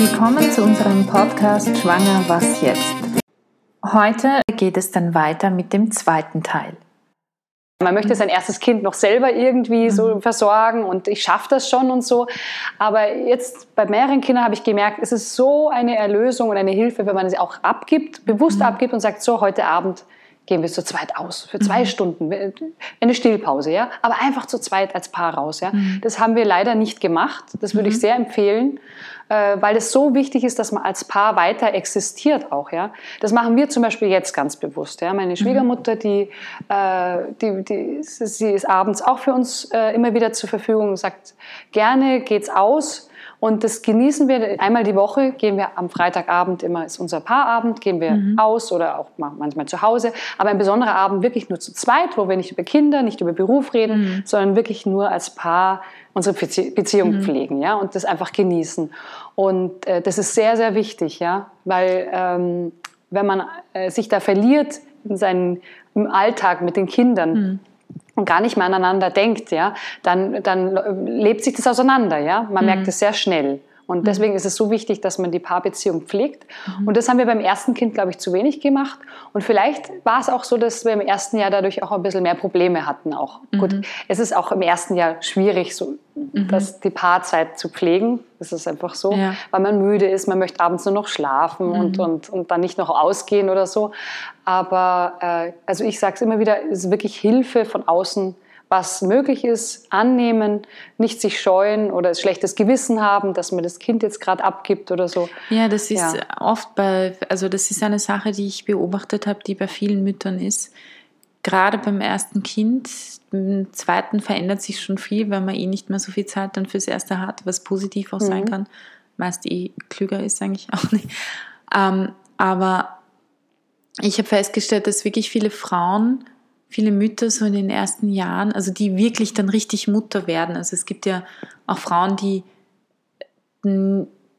Willkommen zu unserem Podcast Schwanger, was jetzt? Heute geht es dann weiter mit dem zweiten Teil. Man möchte sein erstes Kind noch selber irgendwie so mhm. versorgen und ich schaffe das schon und so. Aber jetzt bei mehreren Kindern habe ich gemerkt, es ist so eine Erlösung und eine Hilfe, wenn man sie auch abgibt, bewusst mhm. abgibt und sagt, so heute Abend gehen wir zu zweit aus für zwei mhm. Stunden, eine Stillpause, ja, aber einfach zu zweit als Paar raus, ja. Mhm. Das haben wir leider nicht gemacht. Das würde ich mhm. sehr empfehlen, äh, weil es so wichtig ist, dass man als Paar weiter existiert auch, ja. Das machen wir zum Beispiel jetzt ganz bewusst, ja. Meine mhm. Schwiegermutter, die, äh, die, die, sie ist abends auch für uns äh, immer wieder zur Verfügung und sagt, gerne geht's aus und das genießen wir einmal die Woche, gehen wir am Freitagabend immer, ist unser Paarabend, gehen wir mhm. aus oder auch manchmal zu Hause. Aber ein besonderer Abend wirklich nur zu zweit, wo wir nicht über Kinder, nicht über Beruf reden, mhm. sondern wirklich nur als Paar unsere Beziehung mhm. pflegen, ja, und das einfach genießen. Und äh, das ist sehr, sehr wichtig, ja, weil ähm, wenn man äh, sich da verliert in seinen, im Alltag mit den Kindern, mhm und gar nicht mehr aneinander denkt, ja, dann, dann lebt sich das auseinander, ja. Man mhm. merkt es sehr schnell. Und mhm. deswegen ist es so wichtig, dass man die Paarbeziehung pflegt. Mhm. Und das haben wir beim ersten Kind, glaube ich, zu wenig gemacht. Und vielleicht war es auch so, dass wir im ersten Jahr dadurch auch ein bisschen mehr Probleme hatten. Auch mhm. gut, es ist auch im ersten Jahr schwierig, so mhm. das, die Paarzeit zu pflegen. Das ist einfach so, ja. weil man müde ist, man möchte abends nur noch schlafen und, mhm. und, und dann nicht noch ausgehen oder so. Aber äh, also ich sage es immer wieder, es ist wirklich Hilfe von außen was möglich ist, annehmen, nicht sich scheuen oder ein schlechtes Gewissen haben, dass man das Kind jetzt gerade abgibt oder so. Ja, das ist ja. oft bei, also das ist eine Sache, die ich beobachtet habe, die bei vielen Müttern ist. Gerade beim ersten Kind, beim zweiten verändert sich schon viel, weil man eh nicht mehr so viel Zeit dann fürs erste hat, was positiv auch mhm. sein kann. Meist eh klüger ist eigentlich auch nicht. Ähm, aber ich habe festgestellt, dass wirklich viele Frauen viele Mütter so in den ersten Jahren, also die wirklich dann richtig Mutter werden. Also es gibt ja auch Frauen, die,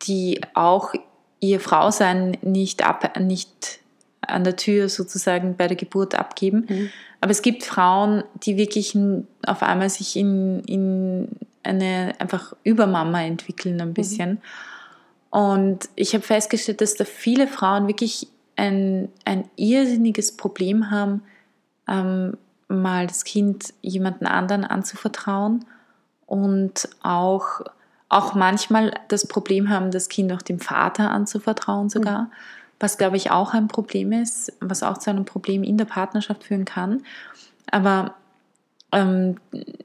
die auch ihr Frausein nicht, ab, nicht an der Tür sozusagen bei der Geburt abgeben. Mhm. Aber es gibt Frauen, die wirklich auf einmal sich in, in eine einfach Übermama entwickeln ein mhm. bisschen. Mhm. Und ich habe festgestellt, dass da viele Frauen wirklich ein, ein irrsinniges Problem haben, ähm, mal das Kind jemanden anderen anzuvertrauen und auch, auch manchmal das Problem haben, das Kind auch dem Vater anzuvertrauen sogar, mhm. was glaube ich auch ein Problem ist, was auch zu einem Problem in der Partnerschaft führen kann. Aber ähm,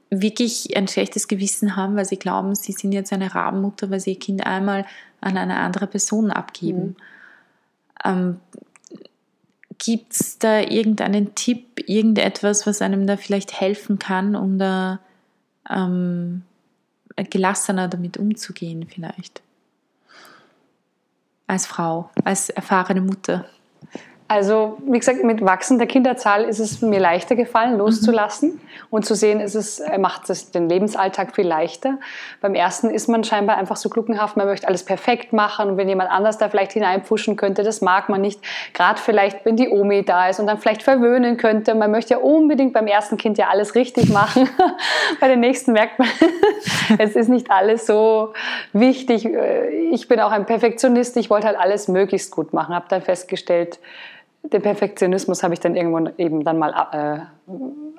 wirklich ein schlechtes Gewissen haben, weil sie glauben, sie sind jetzt eine Rabenmutter, weil sie ihr Kind einmal an eine andere Person abgeben. Mhm. Ähm, Gibt es da irgendeinen Tipp, irgendetwas, was einem da vielleicht helfen kann, um da ähm, gelassener damit umzugehen vielleicht? Als Frau, als erfahrene Mutter. Also, wie gesagt, mit wachsender Kinderzahl ist es mir leichter gefallen, loszulassen mhm. und zu sehen, ist es macht es den Lebensalltag viel leichter. Beim ersten ist man scheinbar einfach so gluckenhaft, man möchte alles perfekt machen und wenn jemand anders da vielleicht hineinpfuschen könnte, das mag man nicht. Gerade vielleicht, wenn die Omi da ist und dann vielleicht verwöhnen könnte. Man möchte ja unbedingt beim ersten Kind ja alles richtig machen. Bei den nächsten merkt man, es ist nicht alles so wichtig. Ich bin auch ein Perfektionist, ich wollte halt alles möglichst gut machen, habe dann festgestellt, den Perfektionismus habe ich dann irgendwann eben dann mal äh,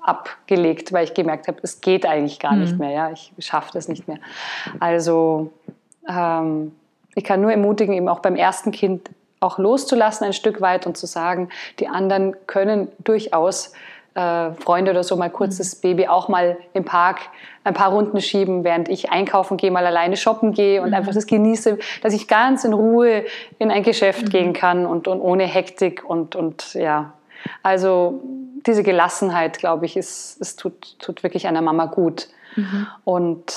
abgelegt, weil ich gemerkt habe, es geht eigentlich gar mhm. nicht mehr. Ja? Ich schaffe das nicht mehr. Also ähm, ich kann nur ermutigen, eben auch beim ersten Kind auch loszulassen ein Stück weit und zu sagen, die anderen können durchaus äh, Freunde oder so mal kurz mhm. das Baby auch mal im Park ein paar Runden schieben, während ich einkaufen gehe, mal alleine shoppen gehe und mhm. einfach das genieße, dass ich ganz in Ruhe in ein Geschäft mhm. gehen kann und, und ohne Hektik und, und ja. Also diese Gelassenheit, glaube ich, ist, es tut, tut wirklich einer Mama gut. Mhm. Und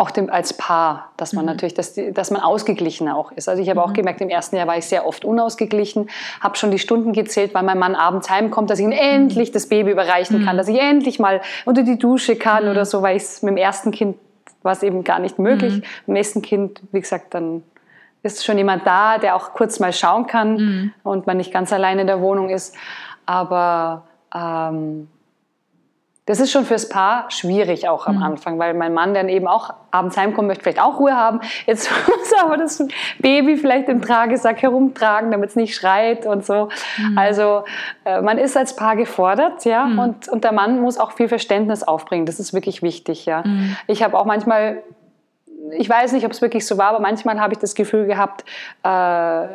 auch dem, als Paar, dass man mhm. natürlich, dass, die, dass man ausgeglichener auch ist. Also ich habe mhm. auch gemerkt, im ersten Jahr war ich sehr oft unausgeglichen, habe schon die Stunden gezählt, weil mein Mann abends heimkommt, dass ich ihm mhm. endlich das Baby überreichen kann, mhm. dass ich endlich mal unter die Dusche kann oder mhm. so, weil ich es mit dem ersten Kind war es eben gar nicht möglich. Mhm. Mit dem nächsten Kind, wie gesagt, dann ist schon jemand da, der auch kurz mal schauen kann und man nicht ganz allein in der Wohnung ist. Aber ähm, das ist schon fürs Paar schwierig auch am mhm. Anfang, weil mein Mann dann eben auch abends heimkommen möchte, vielleicht auch Ruhe haben. Jetzt muss er aber das Baby vielleicht im Tragesack herumtragen, damit es nicht schreit und so. Mhm. Also äh, man ist als Paar gefordert, ja, mhm. und, und der Mann muss auch viel Verständnis aufbringen. Das ist wirklich wichtig, ja. Mhm. Ich habe auch manchmal ich weiß nicht, ob es wirklich so war, aber manchmal habe ich das Gefühl gehabt, äh,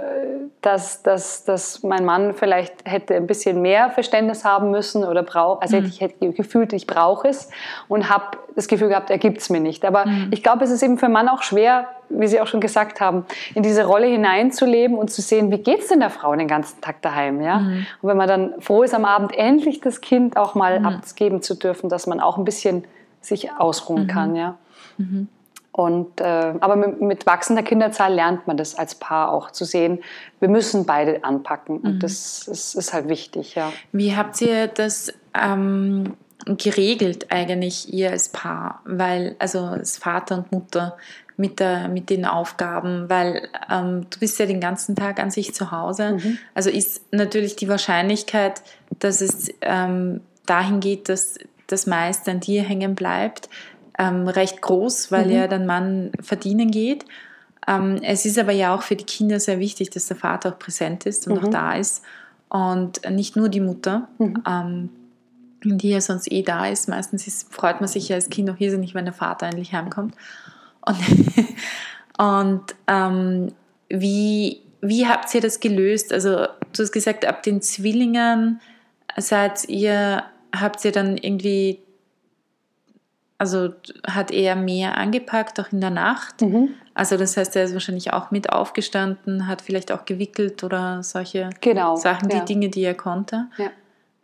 dass, dass, dass mein Mann vielleicht hätte ein bisschen mehr Verständnis haben müssen oder braucht, also mhm. ich hätte gefühlt, ich brauche es und habe das Gefühl gehabt, er gibt es mir nicht. Aber mhm. ich glaube, es ist eben für einen Mann auch schwer, wie Sie auch schon gesagt haben, in diese Rolle hineinzuleben und zu sehen, wie geht es denn der Frau den ganzen Tag daheim. Ja? Mhm. Und wenn man dann froh ist, am Abend endlich das Kind auch mal mhm. abgeben zu dürfen, dass man auch ein bisschen sich ausruhen mhm. kann. Ja? Mhm. Und, äh, aber mit, mit, wachsender Kinderzahl lernt man das als Paar auch zu sehen. Wir müssen beide anpacken und mhm. das, das, ist halt wichtig. Ja. Wie habt ihr das ähm, geregelt eigentlich, ihr als Paar? Weil, also als Vater und Mutter mit, der, mit den Aufgaben, weil ähm, du bist ja den ganzen Tag an sich zu Hause. Mhm. Also ist natürlich die Wahrscheinlichkeit, dass es ähm, dahin geht, dass das meiste an dir hängen bleibt, ähm, recht groß, weil mhm. ja dann Mann verdienen geht. Ähm, es ist aber ja auch für die Kinder sehr wichtig, dass der Vater auch präsent ist und mhm. auch da ist und nicht nur die Mutter, mhm. ähm, die ja sonst eh da ist. Meistens ist, freut man sich ja als Kind auch irrsinnig, wenn der Vater endlich heimkommt. Und, und ähm, wie, wie habt ihr das gelöst? Also du hast gesagt, ab den Zwillingen seid ihr, habt ihr dann irgendwie also hat er mehr angepackt, auch in der Nacht. Mhm. Also das heißt, er ist wahrscheinlich auch mit aufgestanden, hat vielleicht auch gewickelt oder solche genau, Sachen, die ja. Dinge, die er konnte. Ja.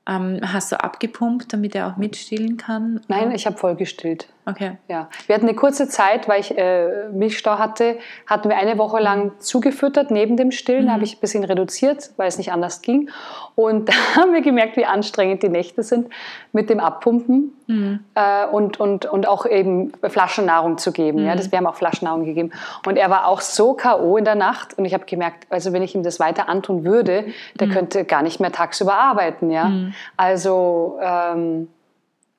Ähm, hast du abgepumpt, damit er auch mitstillen kann? Nein, ich habe voll gestillt. Okay. Ja. Wir hatten eine kurze Zeit, weil ich äh, Milchstau hatte, hatten wir eine Woche lang zugefüttert neben dem Stillen. Mhm. Da habe ich ein bisschen reduziert, weil es nicht anders ging. Und da haben wir gemerkt, wie anstrengend die Nächte sind mit dem Abpumpen mhm. äh, und, und, und auch eben Flaschennahrung zu geben. Mhm. Ja, das, wir haben auch Flaschennahrung gegeben. Und er war auch so K.O. in der Nacht. Und ich habe gemerkt, also wenn ich ihm das weiter antun würde, der mhm. könnte gar nicht mehr tagsüber arbeiten. Ja? Mhm. Also... Ähm,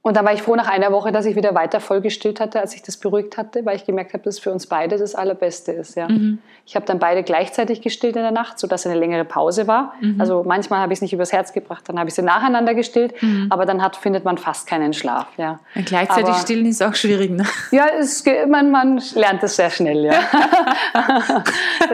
und dann war ich froh nach einer Woche, dass ich wieder weiter vollgestillt hatte, als ich das beruhigt hatte, weil ich gemerkt habe, dass für uns beide das Allerbeste ist. Ja. Mhm. Ich habe dann beide gleichzeitig gestillt in der Nacht, sodass eine längere Pause war. Mhm. Also manchmal habe ich es nicht übers Herz gebracht, dann habe ich sie nacheinander gestillt, mhm. aber dann hat, findet man fast keinen Schlaf. Ja. Und gleichzeitig aber, stillen ist auch schwierig. Ne? Ja, es, man, man lernt es sehr schnell. Ja.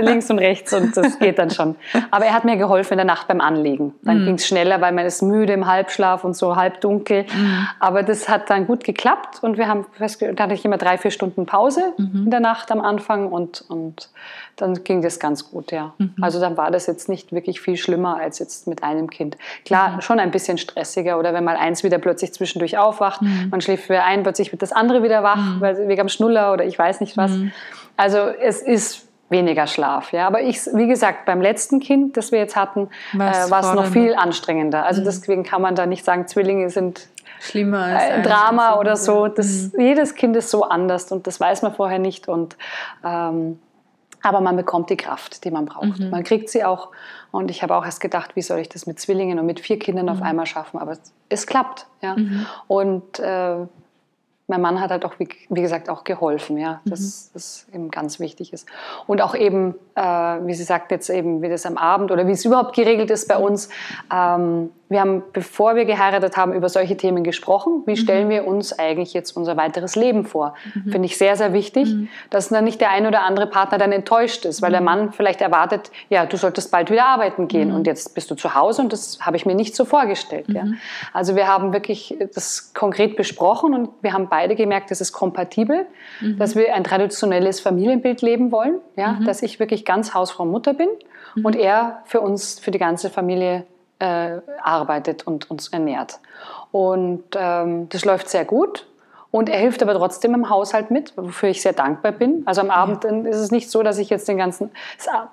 Links und rechts und das geht dann schon. Aber er hat mir geholfen in der Nacht beim Anlegen. Dann mhm. ging es schneller, weil man ist müde im Halbschlaf und so halb dunkel. Mhm. Aber aber das hat dann gut geklappt und wir haben festgestellt, da hatte ich immer drei, vier Stunden Pause mhm. in der Nacht am Anfang und, und dann ging das ganz gut, ja. Mhm. Also dann war das jetzt nicht wirklich viel schlimmer als jetzt mit einem Kind. Klar, mhm. schon ein bisschen stressiger oder wenn mal eins wieder plötzlich zwischendurch aufwacht, mhm. man schläft wieder ein, plötzlich wird das andere wieder wach, mhm. weil wegen am Schnuller oder ich weiß nicht was. Mhm. Also es ist weniger Schlaf. Ja, aber ich, wie gesagt, beim letzten Kind, das wir jetzt hatten, äh, war es noch viel anstrengender. Also deswegen kann man da nicht sagen, Zwillinge sind schlimmer als ein Drama oder so. Das, mhm. Jedes Kind ist so anders und das weiß man vorher nicht. Und, ähm, aber man bekommt die Kraft, die man braucht. Mhm. Man kriegt sie auch. Und ich habe auch erst gedacht, wie soll ich das mit Zwillingen und mit vier Kindern mhm. auf einmal schaffen? Aber es, es klappt. Ja? Mhm. Und äh, mein Mann hat halt auch, wie, wie gesagt, auch geholfen, ja, mhm. das, das eben ganz wichtig ist. Und auch eben, äh, wie Sie sagt jetzt eben, wie das am Abend oder wie es überhaupt geregelt ist bei uns, ähm, wir haben, bevor wir geheiratet haben, über solche Themen gesprochen. Wie mhm. stellen wir uns eigentlich jetzt unser weiteres Leben vor? Mhm. Finde ich sehr, sehr wichtig, mhm. dass dann nicht der ein oder andere Partner dann enttäuscht ist, weil der mhm. Mann vielleicht erwartet, ja, du solltest bald wieder arbeiten gehen mhm. und jetzt bist du zu Hause und das habe ich mir nicht so vorgestellt. Ja. Also wir haben wirklich das konkret besprochen und wir haben beide gemerkt, es ist kompatibel, dass wir ein traditionelles Familienbild leben wollen, ja, dass ich wirklich ganz Hausfrau Mutter bin und er für uns, für die ganze Familie äh, arbeitet und uns ernährt. Und ähm, das läuft sehr gut. Und er hilft aber trotzdem im Haushalt mit, wofür ich sehr dankbar bin. Also am Abend ja. ist es nicht so, dass ich jetzt den ganzen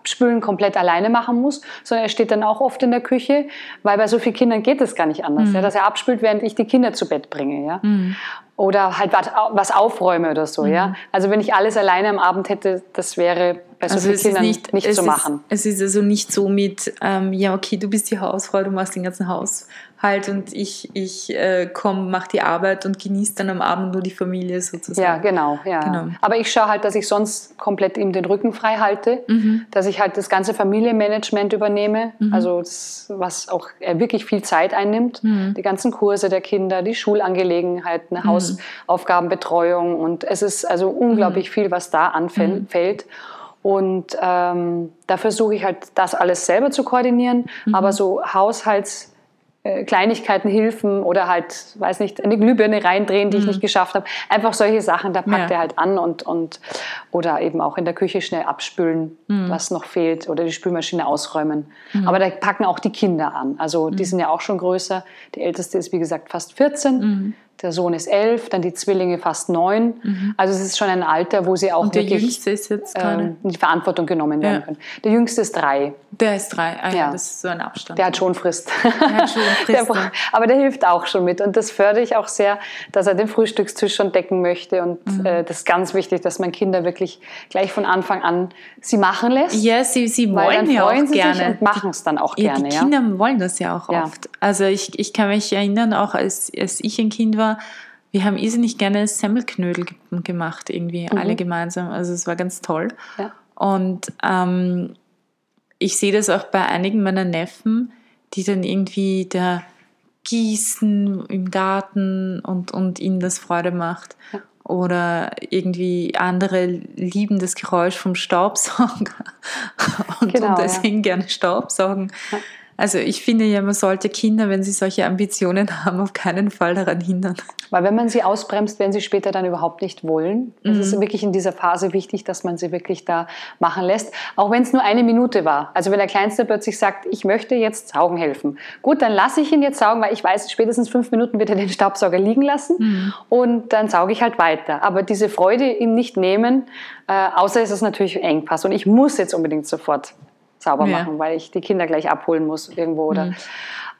Spülen komplett alleine machen muss, sondern er steht dann auch oft in der Küche, weil bei so vielen Kindern geht es gar nicht anders, mhm. ja, dass er abspült, während ich die Kinder zu Bett bringe. Ja. Mhm. Oder halt was aufräume oder so. Mhm. Ja. Also wenn ich alles alleine am Abend hätte, das wäre bei so Also vielen es ist Kindern nicht, nicht zu ist, machen. Es ist also nicht so mit, ähm, ja, okay, du bist die Hausfrau, du machst den ganzen Haushalt und ich, ich äh, komme, mache die Arbeit und genieße dann am Abend nur die Familie sozusagen. Ja, genau, ja. Genau. Aber ich schaue halt, dass ich sonst komplett ihm den Rücken frei halte, Mhm. dass ich halt das ganze Familienmanagement übernehme, also das, was auch wirklich viel Zeit einnimmt, Mhm. die ganzen Kurse der Kinder, die Schulangelegenheiten, Hausaufgabenbetreuung und es ist also Mhm. unglaublich viel, was da anfällt. Und ähm, da versuche ich halt, das alles selber zu koordinieren, Mhm. aber so Haushalts äh, Hilfen oder halt, weiß nicht, eine Glühbirne reindrehen, die ich nicht geschafft habe. Einfach solche Sachen, da packt Mhm. Ja. er halt an und, und oder eben auch in der Küche schnell abspülen, Mhm. was noch fehlt oder die Spülmaschine ausräumen. Aber da packen auch die Kinder an. Also Mhm. die sind ja auch schon größer. Die älteste ist, wie gesagt, fast 14. Mhm. Der Sohn ist elf, dann die Zwillinge fast neun. Also es ist schon ein Alter, wo sie auch Und der wirklich Jüngste ist jetzt ähm, in die Verantwortung genommen werden Ja. können. Der Jüngste ist drei. der ist drei. Ah, ja. Ja. das ist so ein Abstand. Der hat schon Frist. hat schon Frist, Der aber der hilft auch schon mit. Und das fördere ich auch sehr, dass er den Frühstückstisch schon decken möchte. Und Mhm. äh, das ist ganz wichtig, dass man Kinder wirklich gleich von Anfang an sie machen lässt. ja, sie, sie wollen ja auch gerne. und machen es dann auch Ja, gerne. die Kinder wollen das ja auch oft. Also ich, ich kann mich erinnern, auch als, als ich ein Kind war, wir haben irrsinnig gerne Semmelknödel ge- gemacht, irgendwie alle gemeinsam. Also es war ganz toll. Mhm. Ja. Und ähm, ich sehe das auch bei einigen meiner Neffen, die dann irgendwie da gießen im Garten und, und ihnen das Freude macht. Ja. Oder irgendwie andere lieben das Geräusch vom Staubsauger und, Genau, und ja. deswegen gerne Staubsaugen. Also ich finde ja, man sollte Kinder, wenn sie solche Ambitionen haben, auf keinen Fall daran hindern. Weil wenn man sie ausbremst, werden sie später dann überhaupt nicht wollen. Es Mhm. ist wirklich in dieser Phase wichtig, dass man sie wirklich da machen lässt. Auch wenn es nur eine Minute war. Also wenn der Kleinste plötzlich sagt, ich möchte jetzt saugen helfen. Gut, dann lasse ich ihn jetzt saugen, weil ich weiß, spätestens fünf Minuten wird er den Staubsauger liegen lassen. Mhm. Und dann sauge ich halt weiter. Aber diese Freude ihm nicht nehmen, äh, außer es ist natürlich Engpass. Und ich muss jetzt unbedingt sofort sauber Ja. machen, weil ich die Kinder gleich abholen muss irgendwo oder.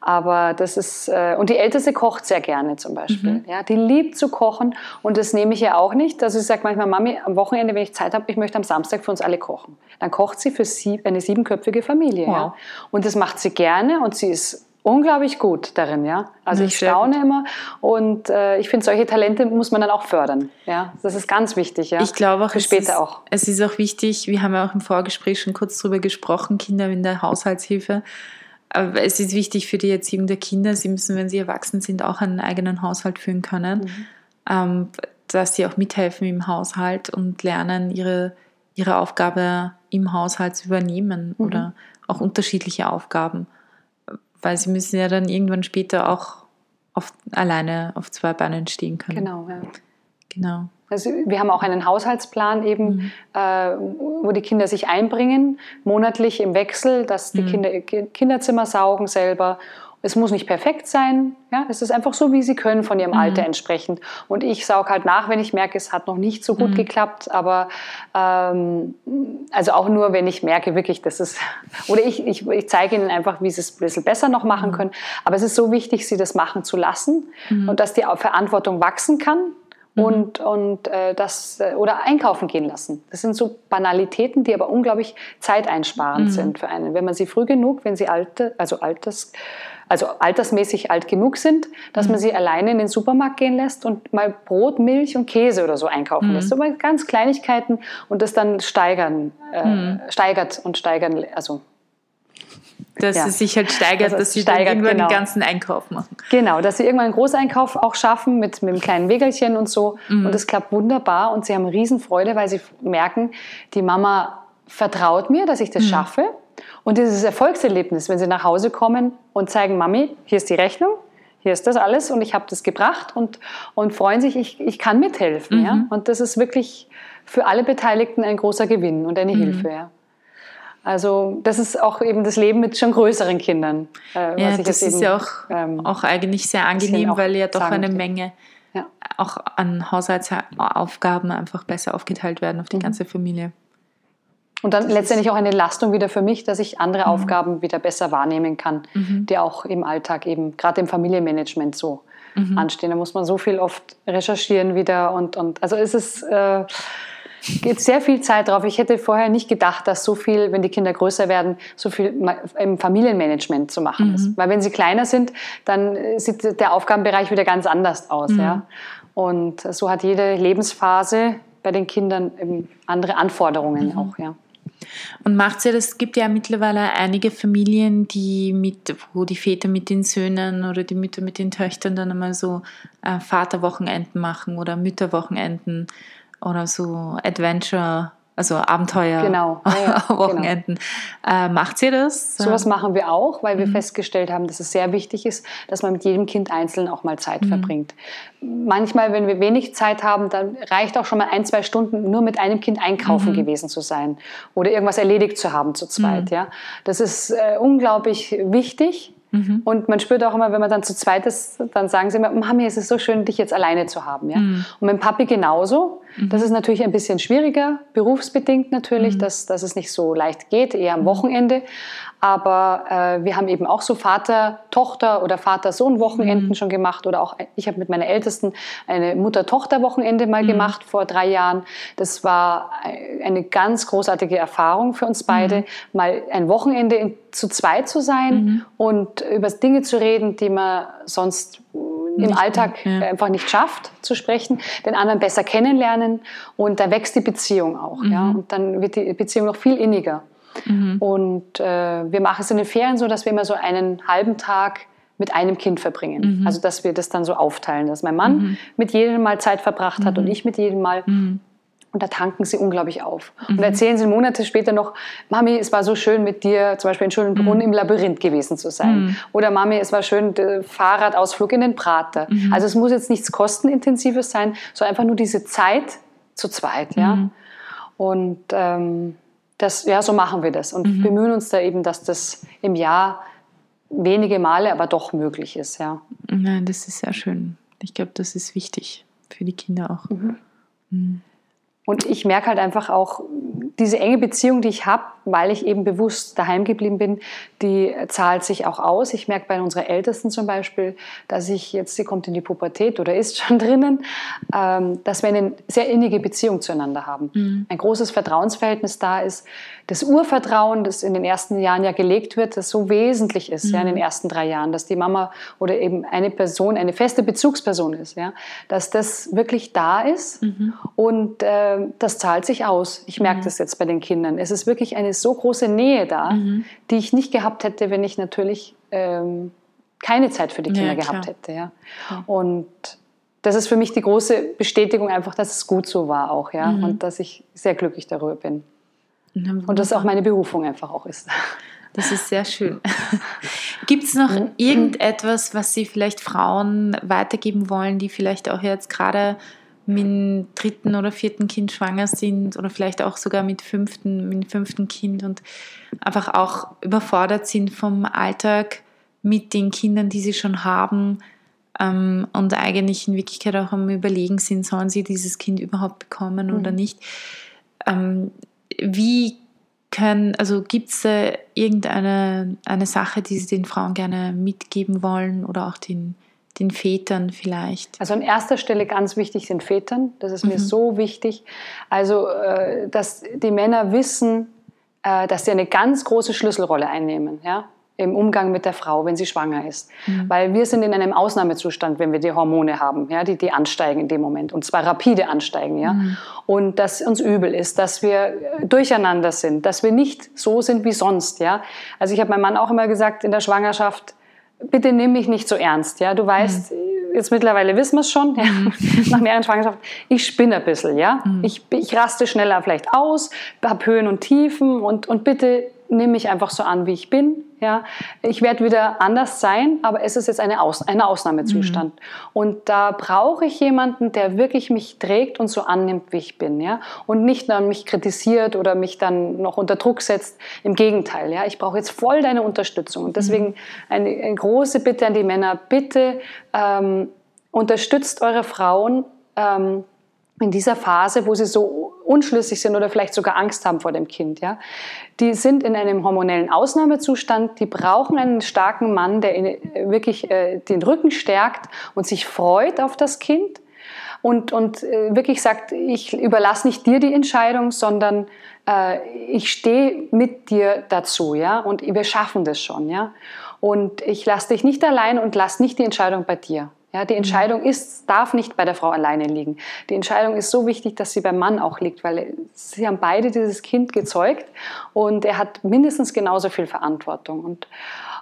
Aber das ist, äh, und die Älteste kocht sehr gerne zum Beispiel. Ja, die liebt zu kochen und das nehme ich ihr auch nicht. Also sie sagt manchmal, Mami, am Wochenende, wenn ich Zeit habe, ich möchte am Samstag für uns alle kochen. Dann kocht sie für sie, eine siebenköpfige Familie. Wow. Ja. Und das macht sie gerne und sie ist unglaublich gut darin. Ja. Also Ja, ich staune immer und äh, ich finde, solche Talente muss man dann auch fördern. Ja. Das ist ganz wichtig. Ja. Ich glaube auch, für es später ist, auch. Es ist auch wichtig, wir haben ja auch im Vorgespräch schon kurz darüber gesprochen, Kinder in der Haushaltshilfe. Aber es ist wichtig für die Erziehung der Kinder, sie müssen, wenn sie erwachsen sind, auch einen eigenen Haushalt führen können, Mhm. ähm, dass sie auch mithelfen im Haushalt und lernen, ihre, ihre Aufgabe im Haushalt zu übernehmen Mhm. oder auch unterschiedliche Aufgaben. Weil sie müssen ja dann irgendwann später auch auf, alleine auf zwei Beinen stehen können. Genau. Ja. genau. Also wir haben auch einen Haushaltsplan eben, Mhm. äh, wo die Kinder sich einbringen, monatlich im Wechsel, dass Mhm. die Kinder ihr Ki- Kinderzimmer saugen selber. Es muss nicht perfekt sein, ja, es ist einfach so, wie sie können von ihrem Mhm. Alter entsprechend. Und ich saug halt nach, wenn ich merke, es hat noch nicht so gut Mhm. geklappt, aber ähm, also auch nur, wenn ich merke, wirklich, das ist, oder ich, ich, ich zeige ihnen einfach, wie sie es ein bisschen besser noch machen können. Aber es ist so wichtig, sie das machen zu lassen und dass die Verantwortung wachsen kann und, und äh, das äh, oder einkaufen gehen lassen. Das sind so Banalitäten, die aber unglaublich zeiteinsparend sind für einen. Wenn man sie früh genug, wenn sie alte, also alters, also altersmäßig alt genug sind, dass man sie alleine in den Supermarkt gehen lässt und mal Brot, Milch und Käse oder so einkaufen lässt. So mal ganz Kleinigkeiten und das dann steigern, äh, steigert und steigern, also Dass Ja. es sich halt steigert, Also dass sie steigert, irgendwann genau. den ganzen Einkauf machen. Genau, dass sie irgendwann einen Großeinkauf auch schaffen mit, mit einem kleinen Wägelchen und so. Und das klappt wunderbar und sie haben Riesenfreude, weil sie merken, die Mama vertraut mir, dass ich das schaffe. Und dieses Erfolgserlebnis, wenn sie nach Hause kommen und zeigen, Mami, hier ist die Rechnung, hier ist das alles und ich habe das gebracht und, und freuen sich, ich, ich kann mithelfen. Ja? Und das ist wirklich für alle Beteiligten ein großer Gewinn und eine Hilfe. Ja? Also das ist auch eben das Leben mit schon größeren Kindern. äh, Ja, was ich das ist eben, ja auch, ähm, auch eigentlich sehr angenehm, weil ja doch eine möchte. Menge Ja. auch an Haushaltsaufgaben einfach besser aufgeteilt werden Mhm. auf die ganze Familie. Und dann letztendlich auch eine Entlastung wieder für mich, dass ich Mhm. andere Aufgaben wieder besser wahrnehmen kann, die auch im Alltag eben, gerade im Familienmanagement so Mhm. anstehen. Da muss man so viel oft recherchieren wieder und, und also es ist, äh, geht sehr viel Zeit drauf. Ich hätte vorher nicht gedacht, dass so viel, wenn die Kinder größer werden, so viel im Familienmanagement zu machen mhm. ist. Weil wenn sie kleiner sind, dann sieht der Aufgabenbereich wieder ganz anders aus. Mhm. Ja? Und so hat jede Lebensphase bei den Kindern andere Anforderungen mhm. auch. Ja. Und macht ja, das gibt ja mittlerweile einige Familien, die mit, wo die Väter mit den Söhnen oder die Mütter mit den Töchtern dann einmal so äh, Vaterwochenenden machen oder Mütterwochenenden oder so Adventure also Abenteuer, genau. Ja, ja, genau. Wochenenden. Genau. Äh, macht ihr das? Sowas machen wir auch, weil wir mhm. festgestellt haben, dass es sehr wichtig ist, dass man mit jedem Kind einzeln auch mal Zeit mhm. verbringt. Manchmal, wenn wir wenig Zeit haben, dann reicht auch schon mal ein, zwei Stunden nur mit einem Kind einkaufen mhm. gewesen zu sein oder irgendwas erledigt zu haben zu zweit. Mhm. Ja? Das ist äh, unglaublich wichtig Mhm. Und man spürt auch immer, wenn man dann zu zweit ist, dann sagen sie immer, Mami, es ist so schön, dich jetzt alleine zu haben. Ja? Mhm. Und mit Papi genauso. Mhm. Das ist natürlich ein bisschen schwieriger, berufsbedingt natürlich, mhm. dass, dass es nicht so leicht geht, eher am mhm. Wochenende. Aber äh, wir haben eben auch so Vater-Tochter oder Vater-Sohn-Wochenenden mhm. schon gemacht. Oder auch, ich habe mit meiner Ältesten eine Mutter-Tochter-Wochenende mal mhm. gemacht vor drei Jahren. Das war eine ganz großartige Erfahrung für uns beide, mhm. mal ein Wochenende in, zu zweit zu sein mhm. und über Dinge zu reden, die man sonst im Alltag ja. einfach nicht schafft zu sprechen, den anderen besser kennenlernen und da wächst die Beziehung auch. Ja? Mhm. Und dann wird die Beziehung noch viel inniger. Mhm. Und äh, wir machen es in den Ferien so, dass wir immer so einen halben Tag mit einem Kind verbringen. Mhm. Also dass wir das dann so aufteilen, dass mein Mann mhm. mit jedem Mal Zeit verbracht hat und mhm. ich mit jedem Mal. Mhm. Und da tanken sie unglaublich auf. Und erzählen sie Monate später noch, Mami, es war so schön mit dir, zum Beispiel in Schönbrunn im Labyrinth gewesen zu sein. Oder Mami, es war schön, der Fahrradausflug in den Prater. Also es muss jetzt nichts Kostenintensives sein, sondern einfach nur diese Zeit zu zweit. Ja? Und ähm, das, ja, so machen wir das und mhm. bemühen uns da eben, dass das im Jahr wenige Male, aber doch möglich ist. Ja. Nein, das ist sehr schön. Ich glaube, das ist wichtig für die Kinder auch. Und ich merke halt einfach auch, diese enge Beziehung, die ich habe, weil ich eben bewusst daheim geblieben bin, die zahlt sich auch aus. Ich merke bei unserer Ältesten zum Beispiel, dass ich jetzt, sie kommt in die Pubertät oder ist schon drinnen, ähm, dass wir eine sehr innige Beziehung zueinander haben. Mhm. Ein großes Vertrauensverhältnis da ist. Das Urvertrauen, das in den ersten Jahren ja gelegt wird, das so wesentlich ist, mhm. ja, in den mhm. ersten drei Jahren, dass die Mama oder eben eine Person, eine feste Bezugsperson ist, ja, dass das wirklich da ist mhm. und äh, das zahlt sich aus. Ich merke mhm. das jetzt bei den Kindern. Es ist wirklich eine so große Nähe da, mhm. die ich nicht gehabt hätte, wenn ich natürlich ähm, keine Zeit für die Kinder ja, gehabt hätte. Ja. Und das ist für mich die große Bestätigung einfach, dass es gut so war auch, ja, mhm. und dass ich sehr glücklich darüber bin. Und dass auch meine Berufung einfach auch ist. Das ist sehr schön. Gibt es noch mhm. irgendetwas, was Sie vielleicht Frauen weitergeben wollen, die vielleicht auch jetzt gerade mit dem dritten oder vierten Kind schwanger sind oder vielleicht auch sogar mit fünften, mit dem fünften Kind und einfach auch überfordert sind vom Alltag mit den Kindern, die sie schon haben ähm, und eigentlich in Wirklichkeit auch am Überlegen sind, sollen sie dieses Kind überhaupt bekommen mhm. oder nicht. Ähm, wie können, also gibt es irgendeine eine Sache, die Sie den Frauen gerne mitgeben wollen oder auch den den Vätern vielleicht? Also an erster Stelle ganz wichtig sind Vätern. Das ist mir mhm. so wichtig. Also, äh, dass die Männer wissen, äh, dass sie eine ganz große Schlüsselrolle einnehmen. Ja? im Umgang mit der Frau, wenn sie schwanger ist. Mhm. Weil wir sind in einem Ausnahmezustand, wenn wir die Hormone haben, ja, die, die ansteigen in dem Moment und zwar rapide ansteigen. Ja? Mhm. Und dass uns übel ist, dass wir durcheinander sind, dass wir nicht so sind wie sonst. Ja? Also ich habe meinem Mann auch immer gesagt in der Schwangerschaft, bitte nimm mich nicht so ernst. Ja? Du weißt, mhm. jetzt mittlerweile wissen wir es schon, ja? Mhm. nach mehreren Schwangerschaften, ich spinne ein bisschen. Ja? Mhm. Ich, ich raste schneller vielleicht aus, habe Höhen und Tiefen und, und bitte nimm mich einfach so an, wie ich bin. Ja, ich werde wieder anders sein, aber es ist jetzt eine Aus ein Ausnahmezustand. Mhm. Und da brauche ich jemanden, der wirklich mich trägt und so annimmt, wie ich bin. Ja, und nicht dann mich kritisiert oder mich dann noch unter Druck setzt. Im Gegenteil. Ja, ich brauche jetzt voll deine Unterstützung. Und deswegen mhm. eine, eine, große Bitte an die Männer: Bitte ähm, unterstützt eure Frauen. Ähm, in dieser Phase, wo sie so unschlüssig sind oder vielleicht sogar Angst haben vor dem Kind, ja, die sind in einem hormonellen Ausnahmezustand, die brauchen einen starken Mann, der ihnen wirklich äh, den Rücken stärkt und sich freut auf das Kind und, und äh, wirklich sagt, ich überlasse nicht dir die Entscheidung, sondern äh, ich stehe mit dir dazu, ja, und wir schaffen das schon, ja. Und ich lasse dich nicht allein und lasse nicht die Entscheidung bei dir. Ja, die Entscheidung ist, darf nicht bei der Frau alleine liegen. Die Entscheidung ist so wichtig, dass sie beim Mann auch liegt, weil sie haben beide dieses Kind gezeugt und er hat mindestens genauso viel Verantwortung. Und,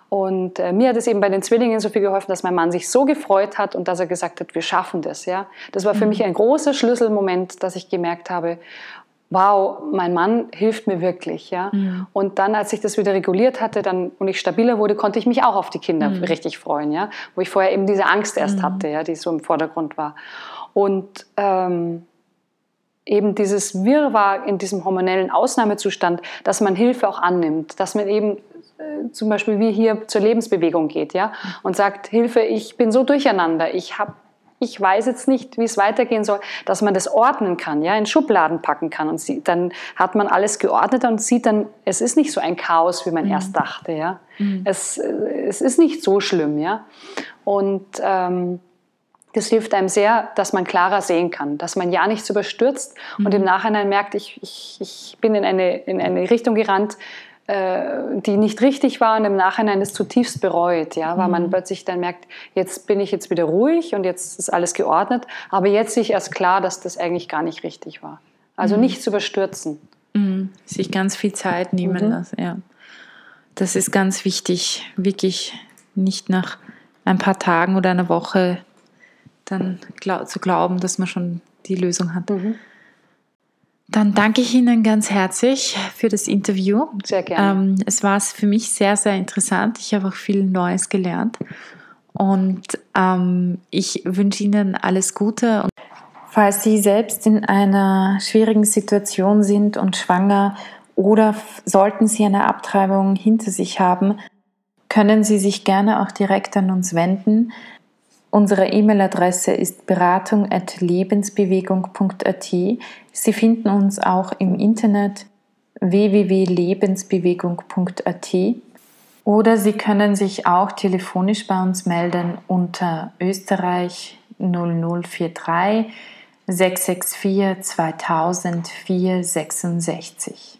und äh, mir hat es eben bei den Zwillingen so viel geholfen, dass mein Mann sich so gefreut hat und dass er gesagt hat, wir schaffen das. Ja? Das war für mhm. mich ein großer Schlüsselmoment, dass ich gemerkt habe, wow, mein Mann hilft mir wirklich. Ja? Mhm. Und dann, als ich das wieder reguliert hatte dann, und ich stabiler wurde, konnte ich mich auch auf die Kinder mhm. richtig freuen, ja? wo ich vorher eben diese Angst erst mhm. hatte, ja? die so im Vordergrund war. Und ähm, eben dieses Wirrwarr in diesem hormonellen Ausnahmezustand, dass man Hilfe auch annimmt, dass man eben äh, zum Beispiel wie hier zur Lebensbewegung geht, ja, mhm. und sagt, Hilfe, ich bin so durcheinander, ich habe ich weiß jetzt nicht, wie es weitergehen soll, dass man das ordnen kann, ja, in Schubladen packen kann und sie, dann hat man alles geordnet und sieht dann, es ist nicht so ein Chaos, wie man mhm. erst dachte, ja. Mhm. Es, es ist nicht so schlimm, ja. Und ähm, das hilft einem sehr, dass man klarer sehen kann, dass man ja nichts überstürzt mhm. und im Nachhinein merkt, ich, ich, ich bin in eine, in eine Richtung gerannt, äh, die nicht richtig war und im Nachhinein ist zutiefst bereut, ja, weil man mhm. plötzlich dann merkt, jetzt bin ich jetzt wieder ruhig und jetzt ist alles geordnet, aber jetzt sehe ich erst klar, dass das eigentlich gar nicht richtig war. Also mhm. nichts überstürzen. Mhm. Sich ganz viel Zeit nehmen mhm. lassen, ja. Das ist ganz wichtig, wirklich nicht nach ein paar Tagen oder einer Woche dann zu glauben, dass man schon die Lösung hat. Mhm. Dann danke ich Ihnen ganz herzlich für das Interview. Sehr gerne. Ähm, es war für mich sehr, sehr interessant. Ich habe auch viel Neues gelernt. Und ähm, ich wünsche Ihnen alles Gute. Falls Sie selbst in einer schwierigen Situation sind und schwanger oder sollten Sie eine Abtreibung hinter sich haben, können Sie sich gerne auch direkt an uns wenden. Unsere E-Mail-Adresse ist beratung.lebensbewegung.at. Sie finden uns auch im Internet www.lebensbewegung.at oder Sie können sich auch telefonisch bei uns melden unter Österreich 0043 664 2000 466.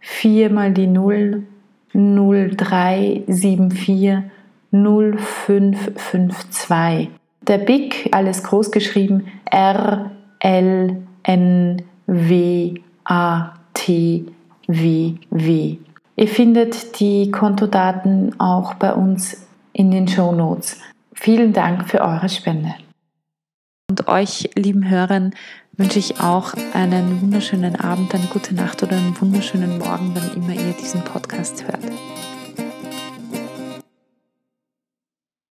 4 mal die 0, 0374 0552. Der BIC, alles groß geschrieben, R, L, N, W, A, T, W, W. Ihr findet die Kontodaten auch bei uns in den Show Notes. Vielen Dank für eure Spende. Und euch, lieben Hörern, wünsche ich auch einen wunderschönen Abend, eine gute Nacht oder einen wunderschönen Morgen, wann immer ihr diesen Podcast hört.